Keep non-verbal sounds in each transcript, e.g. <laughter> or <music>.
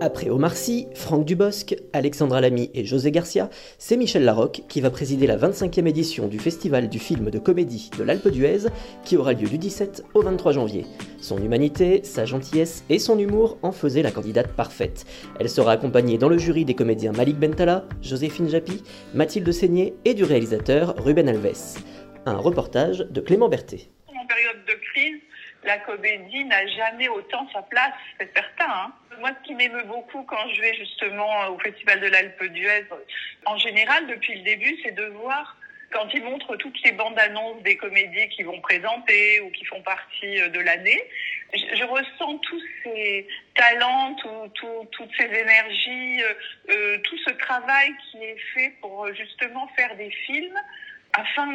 Après Omar Sy, Franck Dubosc, Alexandra Lamy et José Garcia, c'est Michel Larocque qui va présider la 25e édition du Festival du film de comédie de l'Alpe d'Huez qui aura lieu du 17 au 23 janvier. Son humanité, sa gentillesse et son humour en faisaient la candidate parfaite. Elle sera accompagnée dans le jury des comédiens Malik Bentala, Joséphine Japy, Mathilde Seigné et du réalisateur Ruben Alves. Un reportage de Clément Berthet. En période de crise, la comédie n'a jamais autant sa place, c'est certain. Hein. Moi, ce qui m'émeut beaucoup quand je vais justement au Festival de l'Alpe d'Huez, en général, depuis le début, c'est de voir quand ils montrent toutes les bandes annonces des comédies qui vont présenter ou qui font partie de l'année, je, ressens tous ces talents, tout, tout, toutes ces énergies, euh, tout ce travail qui est fait pour justement faire des films afin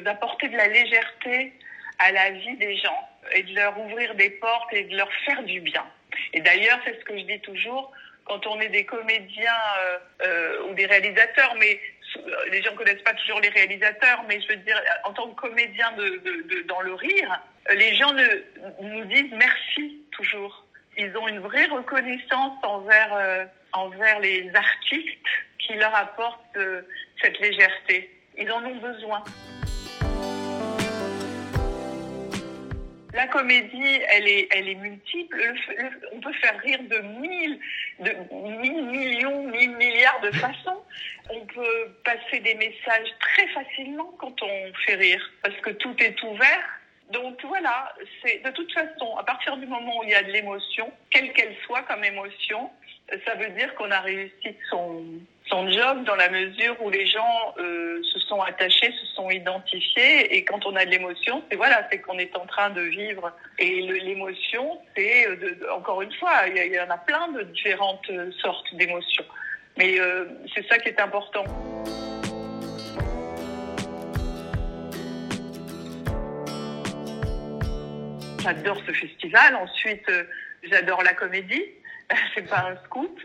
d'apporter de la légèreté à la vie des gens et de leur ouvrir des portes et de leur faire du bien. Et d'ailleurs, c'est ce que je dis toujours, quand on est des comédiens euh, euh, ou des réalisateurs, mais les gens ne connaissent pas toujours les réalisateurs, mais je veux dire, en tant que comédien de, dans le rire, les gens nous disent merci toujours. Ils ont une vraie reconnaissance envers, euh, envers les artistes qui leur apportent euh, cette légèreté. Ils en ont besoin. La comédie, elle est, elle est multiple. Le, le, on peut faire rire de mille, de mille millions, mille milliards de façons. On peut passer des messages très facilement quand on fait rire, parce que tout est ouvert. Donc voilà, c'est de toute façon, à partir du moment où il y a de l'émotion, quelle qu'elle soit comme émotion, ça veut dire qu'on a réussi son, son job dans la mesure où les gens euh, se sont attachés, se sont identifiés. Et quand on a de l'émotion, c'est voilà, c'est qu'on est en train de vivre. Et l'émotion, c'est encore une fois, il y, en a plein de différentes sortes d'émotions. Mais euh, c'est ça qui est important. J'adore ce festival. Ensuite, euh, j'adore la comédie. <laughs> c'est pas un scoop.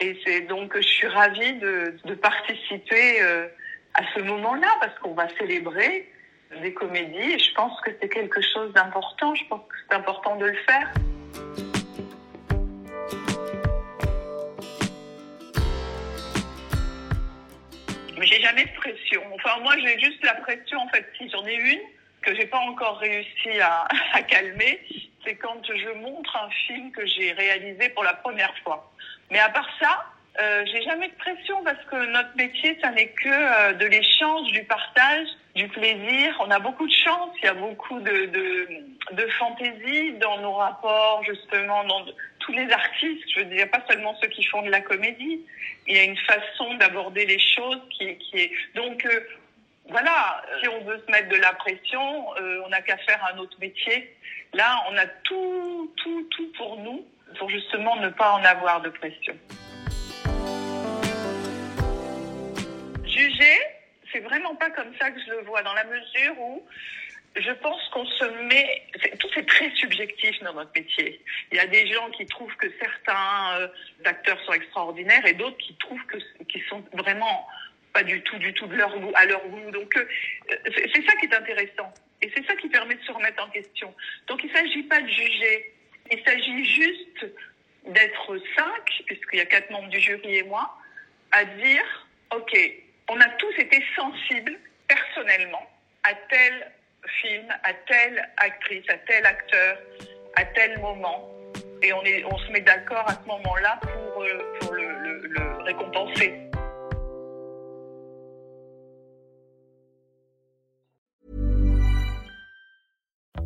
Et c'est donc, je suis ravie de, participer euh, à ce moment-là parce qu'on va célébrer des comédies et je pense que c'est quelque chose d'important. Je pense que c'est important de le faire. Mais j'ai jamais de pression. Enfin, moi, j'ai juste la pression, en fait, si j'en ai une, que j'ai pas encore réussi à <laughs> calmer, c'est quand je montre un film que j'ai réalisé pour la première fois. Mais à part ça, euh, j'ai jamais de pression parce que notre métier, ça n'est que euh, de l'échange, du partage, du plaisir. On a beaucoup de chance, il y a beaucoup de, de, fantaisie dans nos rapports, justement, dans tous les artistes. Je veux dire, pas seulement ceux qui font de la comédie. Il y a une façon d'aborder les choses qui, qui est donc. Euh, voilà, si on veut se mettre de la pression, euh, on n'a qu'à faire un autre métier. Là, on a tout, tout, tout pour nous, pour justement ne pas en avoir de pression. Juger, c'est vraiment pas comme ça que je le vois, dans la mesure où je pense qu'on se met, tout c'est très subjectif dans notre métier. Il y a des gens qui trouvent que certains euh, acteurs sont extraordinaires et d'autres qui trouvent que, qui sont vraiment pas du tout, du tout de leur goût, à leur goût. Donc euh, c'est ça qui est intéressant. Et c'est ça qui permet de se remettre en question. Donc il ne s'agit pas de juger. Il s'agit juste d'être cinq, puisqu'il y a quatre membres du jury et moi, à dire, OK, on a tous été sensibles personnellement à tel film, à telle actrice, à tel acteur, à tel moment. Et on, se met d'accord à ce moment-là pour, euh, le récompenser.